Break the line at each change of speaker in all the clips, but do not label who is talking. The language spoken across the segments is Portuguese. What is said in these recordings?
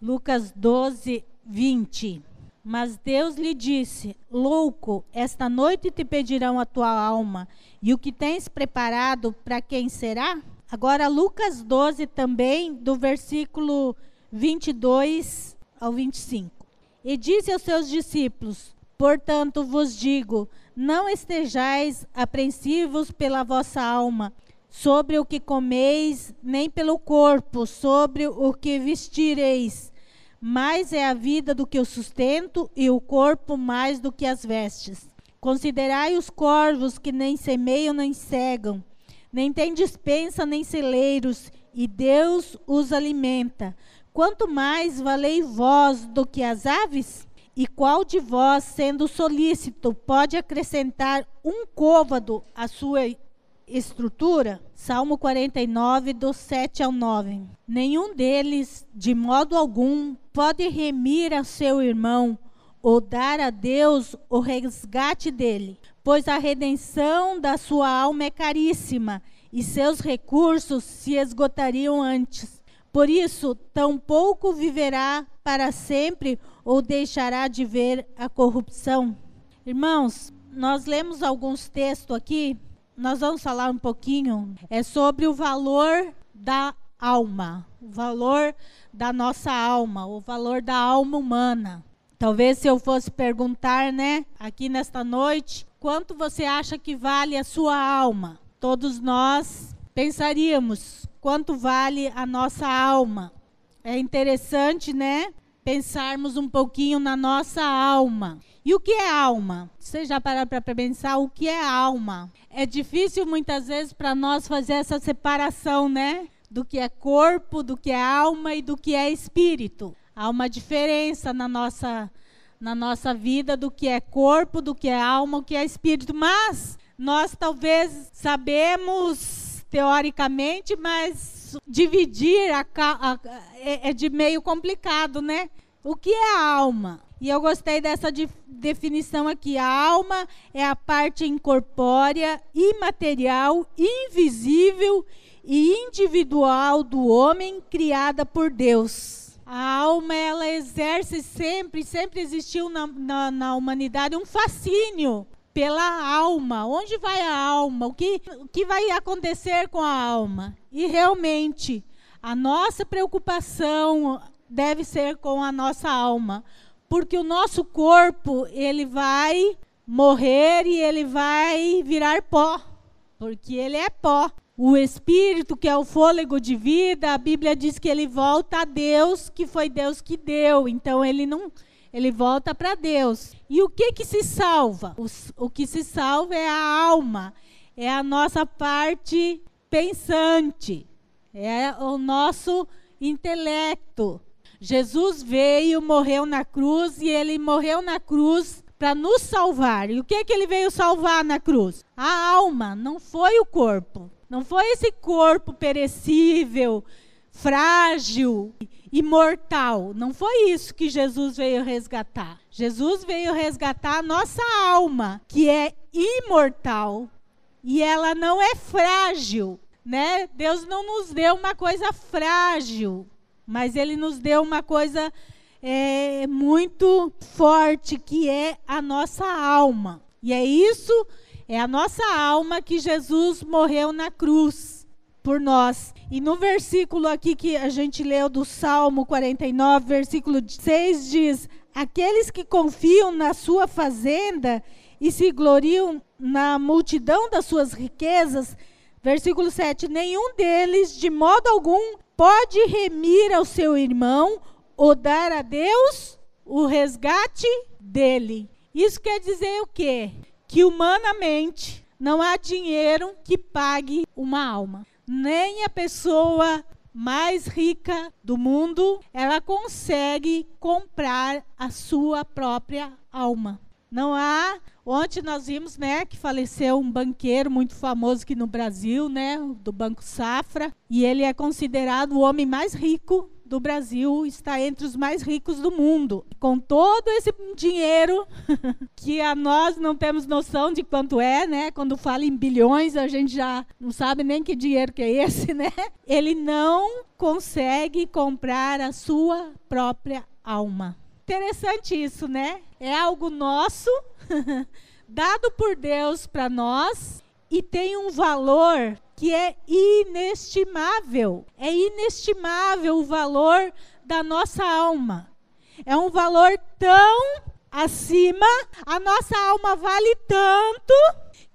Lucas 12, 20. Mas Deus lhe disse: Louco, esta noite te pedirão a tua alma, e o que tens preparado para quem será? Agora, Lucas 12 também, do versículo 22 ao 25. E disse aos seus discípulos: Portanto vos digo, não estejais apreensivos pela vossa alma, sobre o que comeis, nem pelo corpo, sobre o que vestireis. Mais é a vida do que o sustento, e o corpo mais do que as vestes. Considerai os corvos que nem semeiam nem cegam, nem têm dispensa nem celeiros, e Deus os alimenta. Quanto mais valei vós do que as aves? E qual de vós, sendo solícito, pode acrescentar um côvado à sua estrutura? Salmo 49, do 7 ao 9. Nenhum deles, de modo algum, pode remir a seu irmão ou dar a Deus o resgate dele, pois a redenção da sua alma é caríssima e seus recursos se esgotariam antes. Por isso, tampouco viverá para sempre ou deixará de ver a corrupção? Irmãos, nós lemos alguns textos aqui, nós vamos falar um pouquinho é sobre o valor da alma, o valor da nossa alma, o valor da alma humana. Talvez se eu fosse perguntar, né, aqui nesta noite, quanto você acha que vale a sua alma? Todos nós pensaríamos quanto vale a nossa alma. É interessante, né? Pensarmos um pouquinho na nossa alma. E o que é alma? Você já parou para pensar o que é alma? É difícil muitas vezes para nós fazer essa separação, né? Do que é corpo, do que é alma e do que é espírito. Há uma diferença na nossa na nossa vida do que é corpo, do que é alma, o que é espírito, mas nós talvez sabemos teoricamente, mas dividir a, a, é, é de meio complicado, né? O que é a alma? E eu gostei dessa de, definição aqui. A alma é a parte incorpórea, imaterial, invisível e individual do homem criada por Deus. A alma, ela exerce sempre, sempre existiu na, na, na humanidade um fascínio pela alma. Onde vai a alma? O que, o que vai acontecer com a alma? E realmente, a nossa preocupação deve ser com a nossa alma, porque o nosso corpo, ele vai morrer e ele vai virar pó, porque ele é pó. O espírito, que é o fôlego de vida, a Bíblia diz que ele volta a Deus, que foi Deus que deu. Então ele não ele volta para Deus. E o que que se salva? O, o que se salva é a alma, é a nossa parte pensante, é o nosso intelecto. Jesus veio, morreu na cruz e ele morreu na cruz para nos salvar. E o que que ele veio salvar na cruz? A alma, não foi o corpo. Não foi esse corpo perecível, frágil, imortal. Não foi isso que Jesus veio resgatar. Jesus veio resgatar a nossa alma, que é imortal. E ela não é frágil, né? Deus não nos deu uma coisa frágil, mas Ele nos deu uma coisa é, muito forte, que é a nossa alma. E é isso, é a nossa alma que Jesus morreu na cruz por nós. E no versículo aqui que a gente leu do Salmo 49, versículo 6 diz: Aqueles que confiam na sua fazenda e se gloriam na multidão das suas riquezas, versículo 7, nenhum deles de modo algum pode remir ao seu irmão ou dar a Deus o resgate dele. Isso quer dizer o quê? Que humanamente não há dinheiro que pague uma alma nem a pessoa mais rica do mundo, ela consegue comprar a sua própria alma. Não há. Ontem nós vimos, né, que faleceu um banqueiro muito famoso aqui no Brasil, né, do Banco Safra, e ele é considerado o homem mais rico do Brasil está entre os mais ricos do mundo. Com todo esse dinheiro que a nós não temos noção de quanto é, né? Quando fala em bilhões, a gente já não sabe nem que dinheiro que é esse, né? Ele não consegue comprar a sua própria alma. Interessante isso, né? É algo nosso, dado por Deus para nós e tem um valor que é inestimável. É inestimável o valor da nossa alma. É um valor tão acima, a nossa alma vale tanto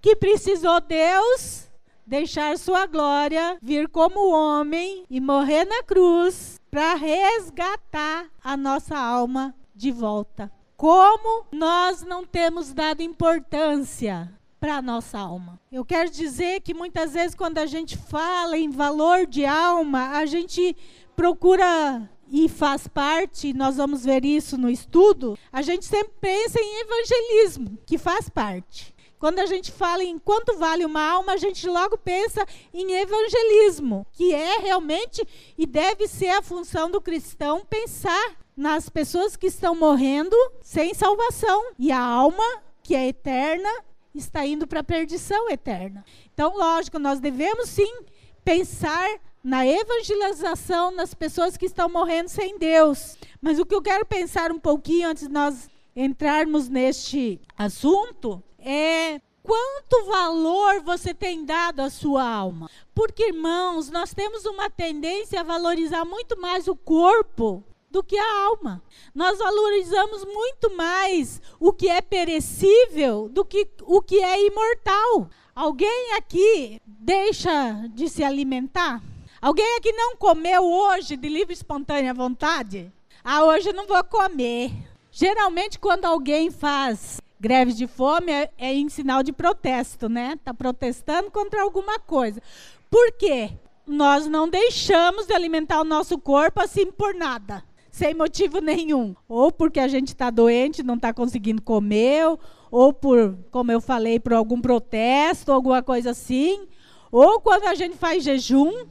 que precisou Deus deixar sua glória vir como homem e morrer na cruz para resgatar a nossa alma de volta. Como nós não temos dado importância para a nossa alma. Eu quero dizer que muitas vezes, quando a gente fala em valor de alma, a gente procura e faz parte, nós vamos ver isso no estudo, a gente sempre pensa em evangelismo, que faz parte. Quando a gente fala em quanto vale uma alma, a gente logo pensa em evangelismo, que é realmente e deve ser a função do cristão pensar nas pessoas que estão morrendo sem salvação e a alma que é eterna está indo para a perdição eterna. Então, lógico, nós devemos sim pensar na evangelização nas pessoas que estão morrendo sem Deus. Mas o que eu quero pensar um pouquinho antes de nós entrarmos neste assunto é quanto valor você tem dado à sua alma. Porque, irmãos, nós temos uma tendência a valorizar muito mais o corpo do que a alma. Nós valorizamos muito mais o que é perecível do que o que é imortal. Alguém aqui deixa de se alimentar? Alguém aqui não comeu hoje de livre e espontânea vontade? Ah, hoje eu não vou comer. Geralmente, quando alguém faz greve de fome, é, é em sinal de protesto, né? Está protestando contra alguma coisa. Por quê? Nós não deixamos de alimentar o nosso corpo assim por nada sem motivo nenhum. Ou porque a gente está doente, não está conseguindo comer, ou por, como eu falei, por algum protesto, alguma coisa assim. Ou quando a gente faz jejum,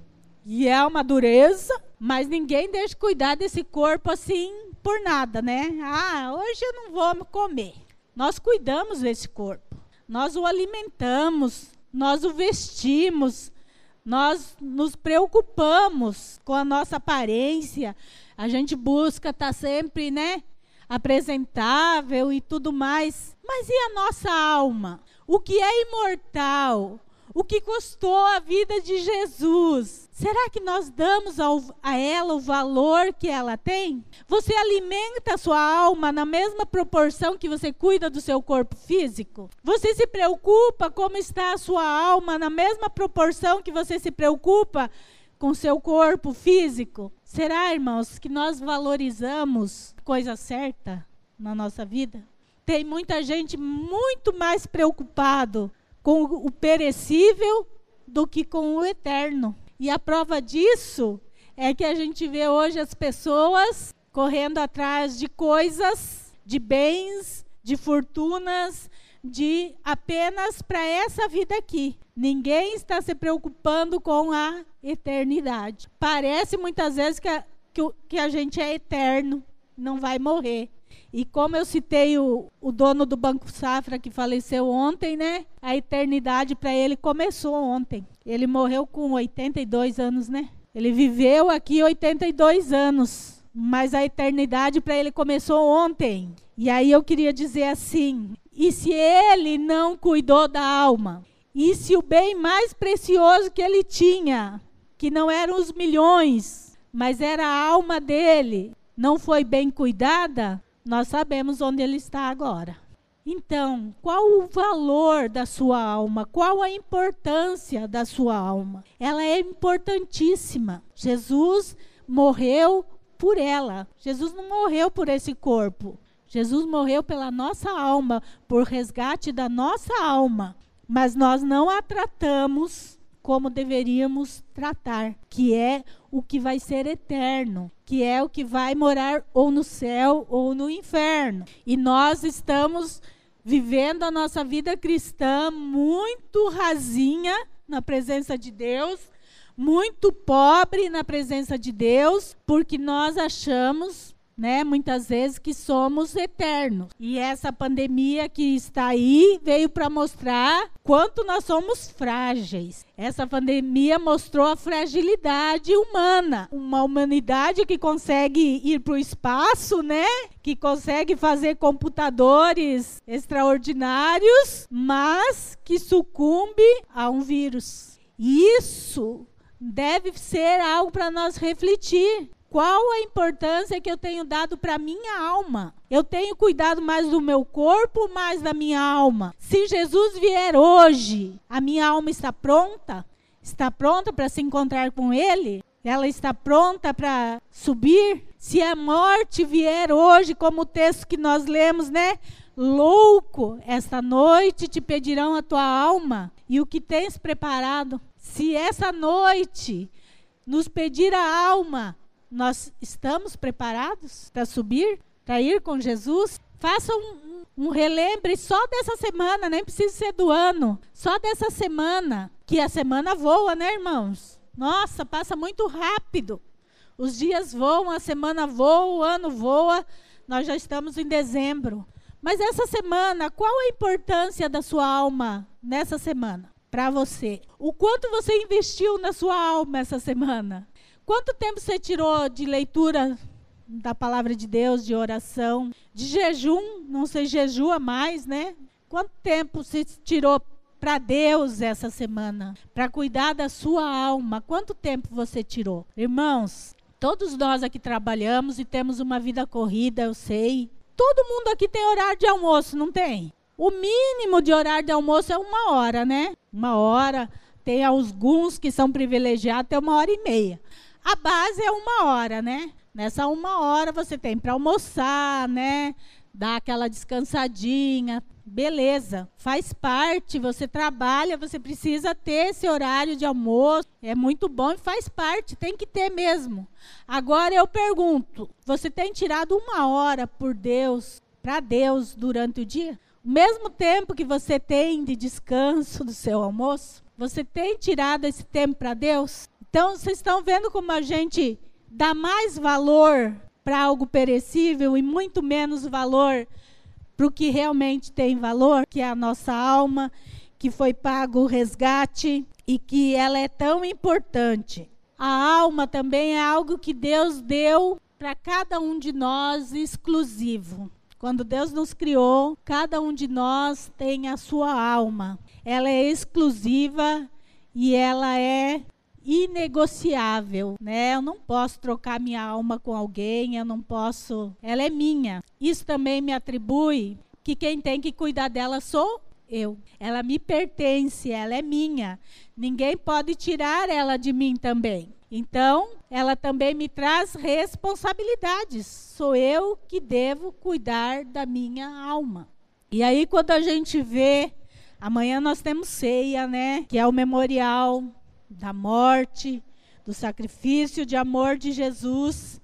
e é uma dureza, mas ninguém deixa cuidar desse corpo assim por nada, né? Ah, hoje eu não vou comer. Nós cuidamos desse corpo. Nós o alimentamos, nós o vestimos, nós nos preocupamos com a nossa aparência, a gente busca estar tá sempre, né, apresentável e tudo mais. Mas e a nossa alma? O que é imortal? O que custou a vida de Jesus? Será que nós damos ao, a ela o valor que ela tem? Você alimenta a sua alma na mesma proporção que você cuida do seu corpo físico? Você se preocupa como está a sua alma na mesma proporção que você se preocupa com seu corpo físico? Será, irmãos, que nós valorizamos coisa certa na nossa vida? Tem muita gente muito mais preocupado com o perecível do que com o eterno. E a prova disso é que a gente vê hoje as pessoas correndo atrás de coisas, de bens, de fortunas, de apenas para essa vida aqui. Ninguém está se preocupando com a eternidade. Parece muitas vezes que a, que, que a gente é eterno, não vai morrer. E como eu citei o, o dono do Banco Safra que faleceu ontem, né? A eternidade para ele começou ontem. Ele morreu com 82 anos, né? Ele viveu aqui 82 anos, mas a eternidade para ele começou ontem. E aí eu queria dizer assim: e se ele não cuidou da alma? E se o bem mais precioso que ele tinha, que não eram os milhões, mas era a alma dele, não foi bem cuidada, nós sabemos onde ele está agora. Então, qual o valor da sua alma? Qual a importância da sua alma? Ela é importantíssima. Jesus morreu por ela. Jesus não morreu por esse corpo. Jesus morreu pela nossa alma, por resgate da nossa alma mas nós não a tratamos como deveríamos tratar, que é o que vai ser eterno, que é o que vai morar ou no céu ou no inferno. E nós estamos vivendo a nossa vida cristã muito rasinha na presença de Deus, muito pobre na presença de Deus, porque nós achamos né, muitas vezes que somos eternos. E essa pandemia que está aí veio para mostrar quanto nós somos frágeis. Essa pandemia mostrou a fragilidade humana, uma humanidade que consegue ir para o espaço, né? Que consegue fazer computadores extraordinários, mas que sucumbe a um vírus. Isso deve ser algo para nós refletir. Qual a importância que eu tenho dado para minha alma? Eu tenho cuidado mais do meu corpo, mais da minha alma. Se Jesus vier hoje, a minha alma está pronta? Está pronta para se encontrar com Ele? Ela está pronta para subir? Se a morte vier hoje, como o texto que nós lemos, né? Louco, esta noite te pedirão a tua alma e o que tens preparado. Se essa noite nos pedir a alma, nós estamos preparados para subir, para ir com Jesus? Faça um, um, relembre só dessa semana, nem precisa ser do ano, só dessa semana, que a semana voa, né, irmãos? Nossa, passa muito rápido. Os dias voam, a semana voa, o ano voa, nós já estamos em dezembro. Mas essa semana, qual a importância da sua alma nessa semana para você? O quanto você investiu na sua alma essa semana? Quanto tempo você tirou de leitura da palavra de Deus, de oração, de jejum? Não sei, jejua mais, né? Quanto tempo você tirou para Deus essa semana? Para cuidar da sua alma? Quanto tempo você tirou? Irmãos, todos nós aqui trabalhamos e temos uma vida corrida, eu sei. Todo mundo aqui tem horário de almoço, não tem? O mínimo de horário de almoço é uma hora, né? Uma hora. Tem alguns que são privilegiados até uma hora e meia. A base é uma hora, né? Nessa uma hora você tem para almoçar, né? Dar aquela descansadinha. Beleza, faz parte, você trabalha, você precisa ter esse horário de almoço. É muito bom e faz parte, tem que ter mesmo. Agora eu pergunto: você tem tirado uma hora por Deus, para Deus, durante o dia? O mesmo tempo que você tem de descanso do seu almoço, você tem tirado esse tempo para Deus? Então, vocês estão vendo como a gente dá mais valor para algo perecível e muito menos valor para o que realmente tem valor, que é a nossa alma, que foi pago o resgate e que ela é tão importante. A alma também é algo que Deus deu para cada um de nós exclusivo. Quando Deus nos criou, cada um de nós tem a sua alma. Ela é exclusiva e ela é inegociável, né? Eu não posso trocar minha alma com alguém, eu não posso. Ela é minha. Isso também me atribui que quem tem que cuidar dela sou eu. Ela me pertence, ela é minha. Ninguém pode tirar ela de mim também. Então, ela também me traz responsabilidades. Sou eu que devo cuidar da minha alma. E aí, quando a gente vê, amanhã nós temos ceia, né? Que é o memorial da morte, do sacrifício de amor de Jesus.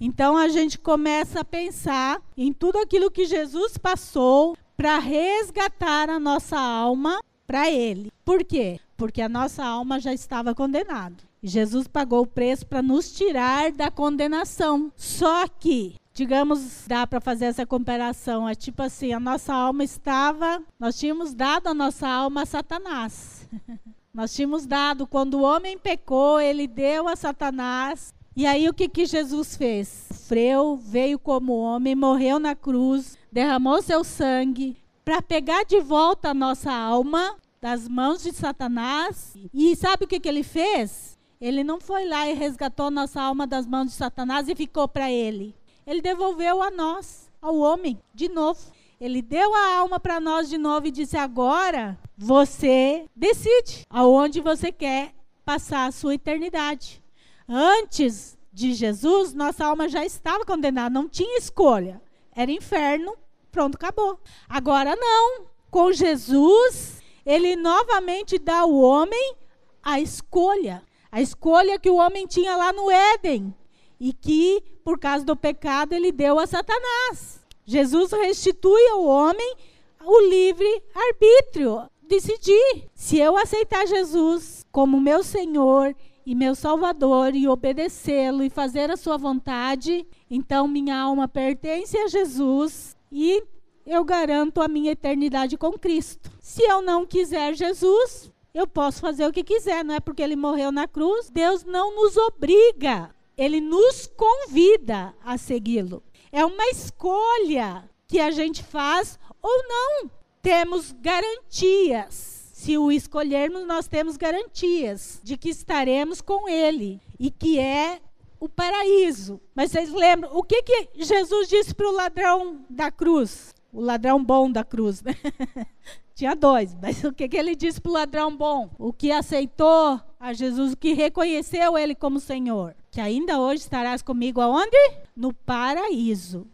Então a gente começa a pensar em tudo aquilo que Jesus passou para resgatar a nossa alma para Ele. Por quê? Porque a nossa alma já estava condenada. Jesus pagou o preço para nos tirar da condenação. Só que, digamos, dá para fazer essa comparação. É tipo assim: a nossa alma estava, nós tínhamos dado a nossa alma a Satanás. Nós tínhamos dado, quando o homem pecou, ele deu a Satanás. E aí o que, que Jesus fez? Sofreu, veio como homem, morreu na cruz, derramou seu sangue para pegar de volta a nossa alma das mãos de Satanás. E sabe o que, que ele fez? Ele não foi lá e resgatou nossa alma das mãos de Satanás e ficou para ele. Ele devolveu a nós, ao homem, de novo. Ele deu a alma para nós de novo e disse: agora você decide aonde você quer passar a sua eternidade. Antes de Jesus, nossa alma já estava condenada, não tinha escolha. Era inferno, pronto, acabou. Agora não. Com Jesus, ele novamente dá ao homem a escolha. A escolha que o homem tinha lá no Éden. E que, por causa do pecado, ele deu a Satanás. Jesus restitui ao homem o livre arbítrio, decidir se eu aceitar Jesus como meu Senhor e meu Salvador e obedecê-lo e fazer a sua vontade, então minha alma pertence a Jesus e eu garanto a minha eternidade com Cristo. Se eu não quiser Jesus, eu posso fazer o que quiser, não é porque ele morreu na cruz. Deus não nos obriga, ele nos convida a segui-lo. É uma escolha que a gente faz ou não. Temos garantias. Se o escolhermos, nós temos garantias de que estaremos com ele e que é o paraíso. Mas vocês lembram o que, que Jesus disse para o ladrão da cruz? O ladrão bom da cruz, né? Tinha dois, mas o que, que ele disse para o ladrão bom? O que aceitou a Jesus, o que reconheceu ele como Senhor. Que ainda hoje estarás comigo aonde? No paraíso.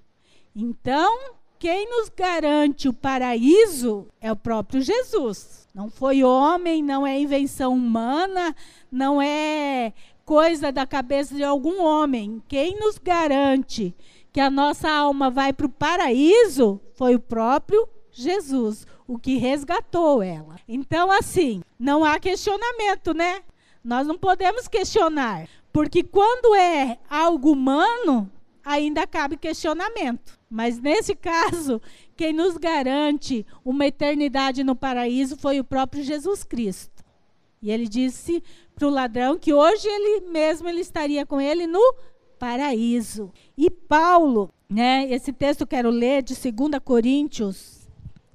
Então, quem nos garante o paraíso é o próprio Jesus. Não foi homem, não é invenção humana, não é coisa da cabeça de algum homem. Quem nos garante que a nossa alma vai para o paraíso foi o próprio Jesus, o que resgatou ela. Então, assim, não há questionamento, né? Nós não podemos questionar, porque quando é algo humano, ainda cabe questionamento. Mas nesse caso, quem nos garante uma eternidade no paraíso foi o próprio Jesus Cristo. E ele disse para o ladrão que hoje ele mesmo ele estaria com ele no paraíso. E Paulo, né, esse texto eu quero ler de 2 Coríntios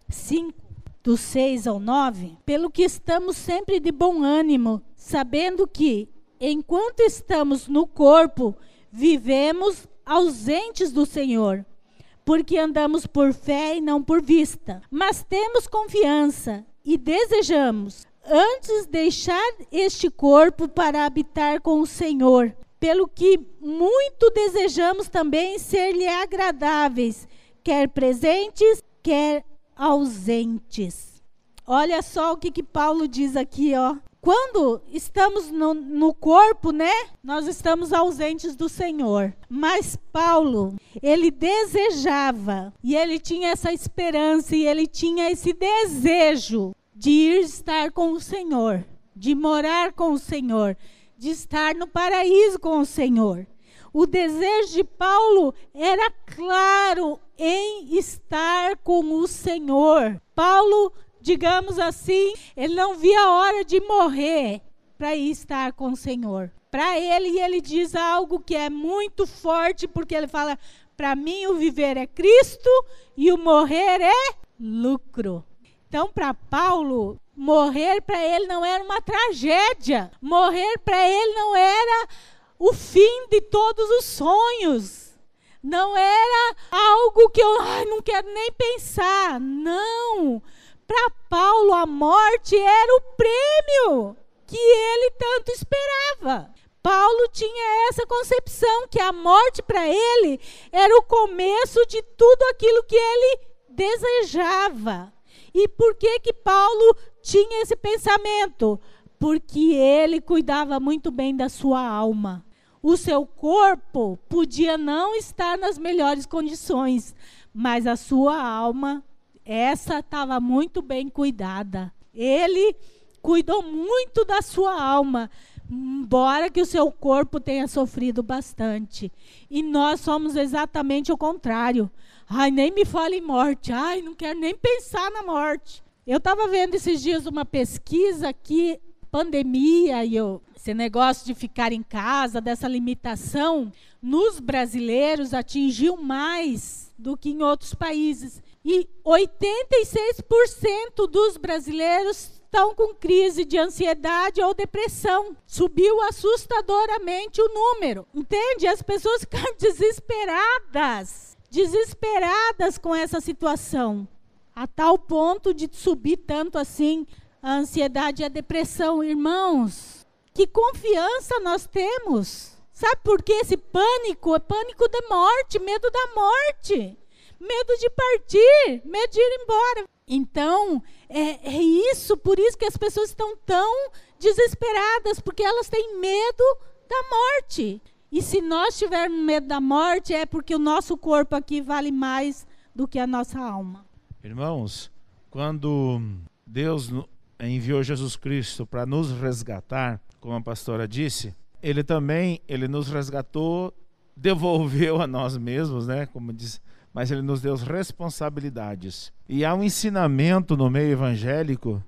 5, do 6 ao 9. Pelo que estamos sempre de bom ânimo, sabendo que, enquanto estamos no corpo, vivemos ausentes do Senhor, porque andamos por fé e não por vista. Mas temos confiança e desejamos, antes deixar este corpo para habitar com o Senhor, pelo que muito desejamos também ser-lhe agradáveis, quer presentes, quer ausentes. Olha só o que, que Paulo diz aqui, ó. Quando estamos no, no, corpo, né? Nós estamos ausentes do Senhor. Mas Paulo, ele desejava, e ele tinha essa esperança, e ele tinha esse desejo de ir estar com o Senhor, de morar com o Senhor, de estar no paraíso com o Senhor. O desejo de Paulo era claro em estar com o Senhor. Paulo digamos assim, ele não via a hora de morrer para ir estar com o Senhor. Para ele, ele diz algo que é muito forte, porque ele fala: para mim o viver é Cristo e o morrer é lucro. Então, para Paulo, morrer para ele não era uma tragédia. Morrer para ele não era o fim de todos os sonhos. Não era algo que eu ai, não quero nem pensar. Não. Para Paulo, a morte era o prêmio que ele tanto esperava. Paulo tinha essa concepção que a morte para ele era o começo de tudo aquilo que ele desejava. E por que que Paulo tinha esse pensamento? Porque ele cuidava muito bem da sua alma. O seu corpo podia não estar nas melhores condições, mas a sua alma essa estava muito bem cuidada. Ele cuidou muito da sua alma, embora que o seu corpo tenha sofrido bastante. E nós somos exatamente o contrário. Ai, nem me fale em morte. Ai, não quero nem pensar na morte. Eu estava vendo esses dias uma pesquisa que pandemia e eu, esse negócio de ficar em casa, dessa limitação, nos brasileiros atingiu mais do que em outros países. E 86% dos brasileiros estão com crise de ansiedade ou depressão. Subiu assustadoramente o número. Entende? As pessoas ficam desesperadas. Desesperadas com essa situação. A tal ponto de subir tanto assim a ansiedade e a depressão. Irmãos, que confiança nós temos. Sabe por que esse pânico? É pânico da morte, medo da morte medo de partir, medo de ir embora. Então, é, é isso, por isso que as pessoas estão tão desesperadas, porque elas têm medo da morte. E se nós tivermos medo da morte, é porque o nosso corpo aqui vale mais do que a nossa alma.
Irmãos, quando Deus enviou Jesus Cristo para nos resgatar, como a pastora disse, ele também ele nos resgatou, devolveu a nós mesmos, né? Como diz, mas ele nos deu responsabilidades. E há um ensinamento no meio evangélico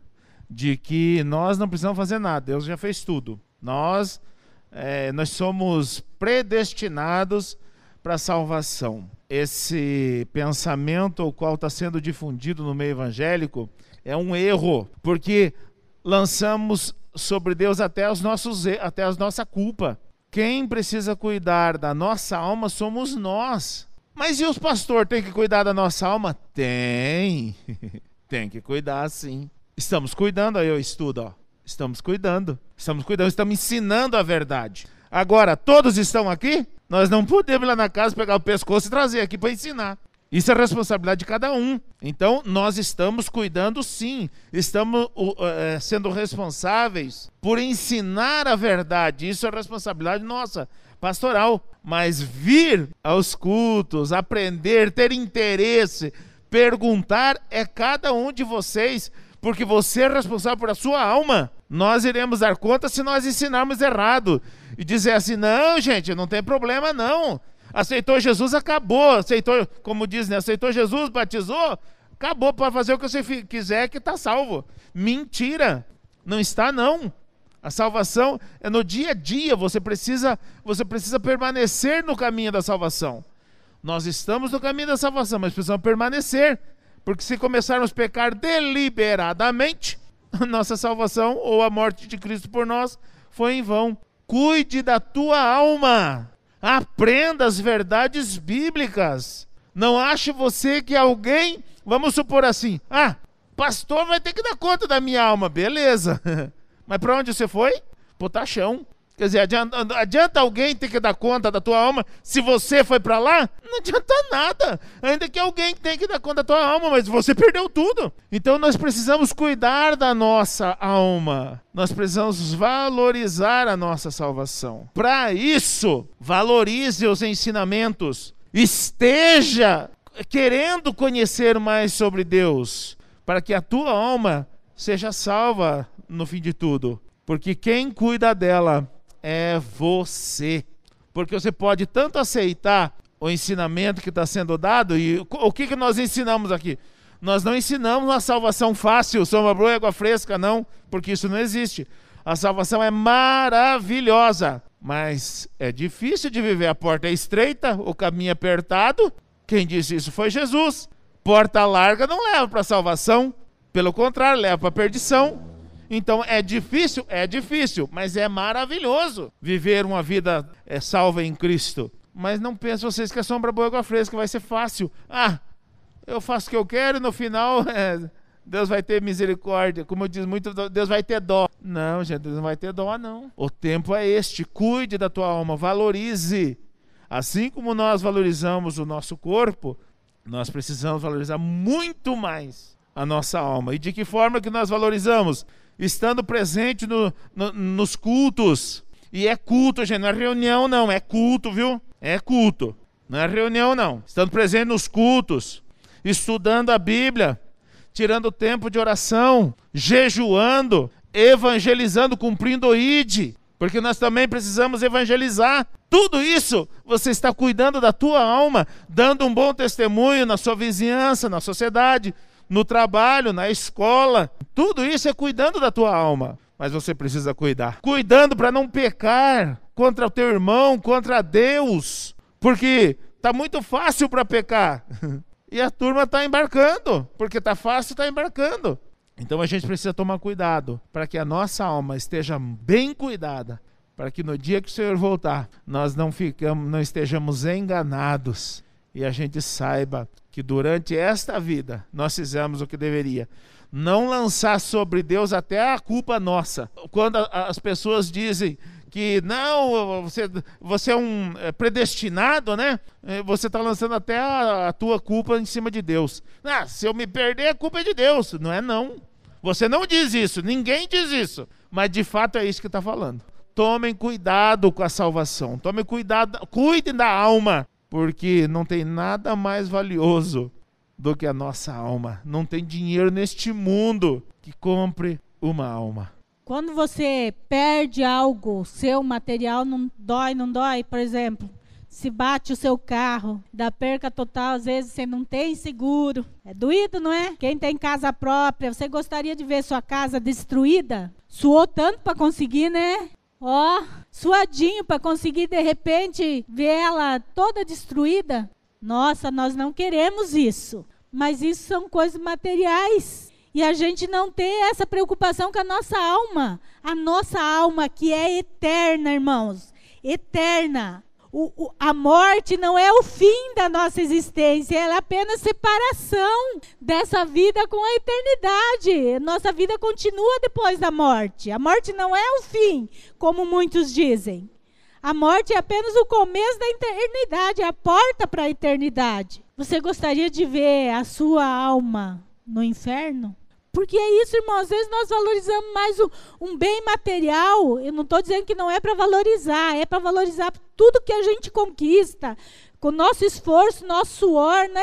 de que nós não precisamos fazer nada, Deus já fez tudo. Nós é, nós somos predestinados para a salvação. Esse pensamento o qual está sendo difundido no meio evangélico é um erro, porque lançamos sobre Deus até os nossos até a nossa culpa. Quem precisa cuidar da nossa alma somos nós. Mas e os pastores têm que cuidar da nossa alma? Tem. tem que cuidar sim. Estamos cuidando, aí eu estudo, ó. Estamos cuidando. Estamos cuidando, estamos ensinando a verdade. Agora, todos estão aqui? Nós não podemos ir lá na casa pegar o pescoço e trazer aqui para ensinar. Isso é responsabilidade de cada um. Então, nós estamos cuidando sim, estamos uh, sendo responsáveis por ensinar a verdade. Isso é responsabilidade nossa, pastoral. Mas vir aos cultos, aprender, ter interesse, perguntar, é cada um de vocês porque você é responsável por a sua alma. Nós iremos dar conta se nós ensinarmos errado e dizer assim: não, gente, não tem problema, não. Aceitou Jesus, acabou. Aceitou, como diz, né? Aceitou Jesus, batizou, acabou para fazer o que você quiser que está salvo. Mentira, não está não. A salvação é no dia a dia. Você precisa, você precisa permanecer no caminho da salvação. Nós estamos no caminho da salvação, mas precisamos permanecer. Porque se começarmos a pecar deliberadamente, nossa salvação ou a morte de Cristo por nós foi em vão. Cuide da tua alma. Aprenda as verdades bíblicas. Não ache você que alguém, vamos supor assim, ah, pastor vai ter que dar conta da minha alma, beleza. Mas para onde você foi? Potachão. Quer dizer, adianta, adianta, alguém ter que dar conta da tua alma se você foi para lá? Não adianta nada. Ainda que alguém tenha que dar conta da tua alma, mas você perdeu tudo. Então nós precisamos cuidar da nossa alma. Nós precisamos valorizar a nossa salvação. Para isso, valorize os ensinamentos. Esteja querendo conhecer mais sobre Deus, para que a tua alma seja salva no fim de tudo. Porque quem cuida dela é você. Porque você pode tanto aceitar o ensinamento que está sendo dado, e o que, que nós ensinamos aqui? Nós não ensinamos uma salvação fácil, sombra boa e água fresca, não, porque isso não existe. A salvação é maravilhosa, mas é difícil de viver. A porta é estreita, o caminho é apertado. Quem disse isso foi Jesus. Porta larga não leva para a salvação, pelo contrário, leva para a perdição. Então é difícil? É difícil, mas é maravilhoso viver uma vida é, salva em Cristo. Mas não pensem vocês que a sombra boa água fresca vai ser fácil. Ah, eu faço o que eu quero e no final é, Deus vai ter misericórdia. Como diz muito, Deus vai ter dó. Não, gente, Deus não vai ter dó, não. O tempo é este. Cuide da tua alma, valorize. Assim como nós valorizamos o nosso corpo, nós precisamos valorizar muito mais a nossa alma. E de que forma que nós valorizamos? Estando presente no, no, nos cultos. E é culto, gente, não é reunião, não, é culto, viu? É culto. Não é reunião, não. Estando presente nos cultos, estudando a Bíblia, tirando tempo de oração, jejuando, evangelizando, cumprindo o ID, porque nós também precisamos evangelizar. Tudo isso você está cuidando da tua alma, dando um bom testemunho na sua vizinhança, na sociedade, no trabalho, na escola. Tudo isso é cuidando da tua alma. Mas você precisa cuidar. Cuidando para não pecar contra o teu irmão, contra Deus. Porque tá muito fácil para pecar. E a turma está embarcando. Porque tá fácil, está embarcando. Então a gente precisa tomar cuidado para que a nossa alma esteja bem cuidada, para que no dia que o Senhor voltar, nós não ficamos, não estejamos enganados e a gente saiba que durante esta vida nós fizemos o que deveria. Não lançar sobre Deus até a culpa nossa. Quando as pessoas dizem que não, você, você é um é, predestinado, né? É, você está lançando até a, a, tua culpa em cima de Deus. Ah, se eu me perder, a culpa é de Deus. Não é não. Você não diz isso, ninguém diz isso. Mas de fato é isso que está falando. Tomem cuidado com a salvação. Tomem cuidado, cuidem da alma porque não tem nada mais valioso do que a nossa alma. Não tem dinheiro neste mundo que compre uma alma.
Quando você perde algo, seu material não dói, não dói, por exemplo, se bate o seu carro, dá perca total, às vezes você não tem seguro. É doído, não é? Quem tem casa própria, você gostaria de ver sua casa destruída? Suou tanto para conseguir, né? Ó, suadinho para conseguir de repente ver ela toda destruída. Nossa, nós não queremos isso. Mas isso são coisas materiais. E a gente não tem essa preocupação com a nossa alma. A nossa alma que é eterna, irmãos. Eterna. O, o, a morte não é o fim da nossa existência, ela é apenas separação dessa vida com a eternidade. Nossa vida continua depois da morte. A morte não é o fim, como muitos dizem. A morte é apenas o começo da eternidade, é a porta para a eternidade. Você gostaria de ver a sua alma no inferno? Porque é isso, irmão. Às vezes nós valorizamos mais um, um bem material. Eu não estou dizendo que não é para valorizar, é para valorizar tudo que a gente conquista, com nosso esforço, nosso suor, né?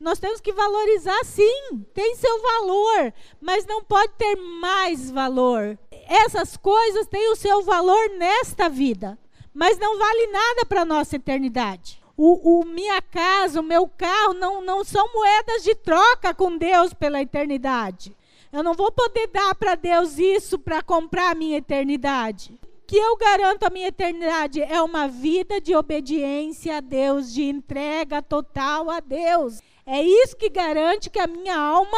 Nós temos que valorizar sim, tem seu valor, mas não pode ter mais valor. Essas coisas têm o seu valor nesta vida, mas não vale nada para a nossa eternidade. O, o, minha casa, o meu carro não, não são moedas de troca com Deus pela eternidade. Eu não vou poder dar para Deus isso para comprar a minha eternidade. O que eu garanto a minha eternidade é uma vida de obediência a Deus, de entrega total a Deus. É isso que garante que a minha alma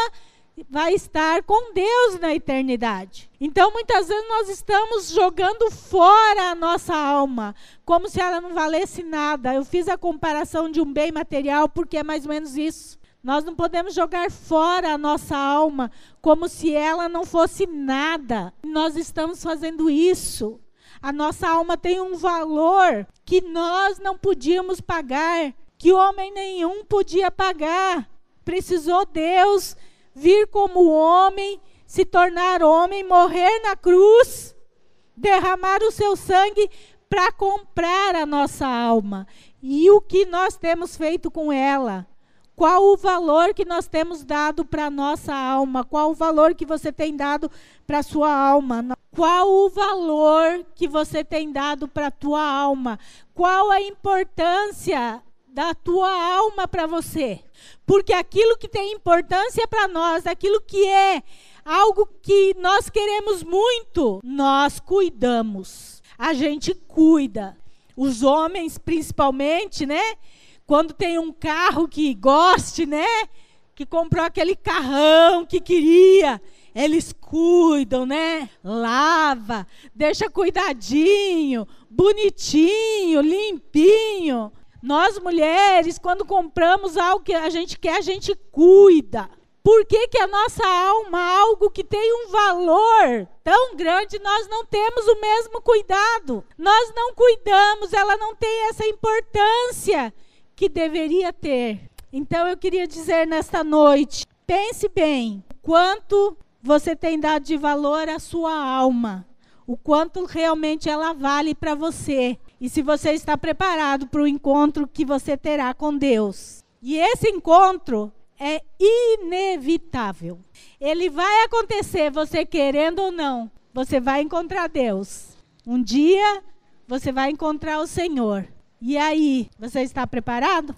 vai estar com Deus na eternidade. Então, muitas vezes nós estamos jogando fora a nossa alma, como se ela não valesse nada. Eu fiz a comparação de um bem material porque é mais ou menos isso. Nós não podemos jogar fora a nossa alma como se ela não fosse nada. Nós estamos fazendo isso. A nossa alma tem um valor que nós não podíamos pagar, que homem nenhum podia pagar. Precisou Deus vir como homem, se tornar homem, morrer na cruz, derramar o seu sangue para comprar a nossa alma. E o que nós temos feito com ela? Qual o valor que nós temos dado para a nossa alma? Qual o valor que você tem dado para a sua alma? Qual o valor que você tem dado para a tua alma? Qual a importância da tua alma para você? Porque aquilo que tem importância para nós, aquilo que é algo que nós queremos muito, nós cuidamos. A gente cuida. Os homens, principalmente, né? Quando tem um carro que goste, né? Que comprou aquele carrão que queria, eles cuidam, né? Lava, deixa cuidadinho, bonitinho, limpinho. Nós mulheres, quando compramos algo que a gente quer, a gente cuida. Por que, que a nossa alma, algo que tem um valor tão grande, nós não temos o mesmo cuidado? Nós não cuidamos, ela não tem essa importância que deveria ter. Então eu queria dizer nesta noite, pense bem, quanto você tem dado de valor à sua alma, o quanto realmente ela vale para você. E se você está preparado para o encontro que você terá com Deus. E esse encontro é inevitável. Ele vai acontecer, você querendo ou não. Você vai encontrar Deus. Um dia você vai encontrar o Senhor. E aí, você está preparado?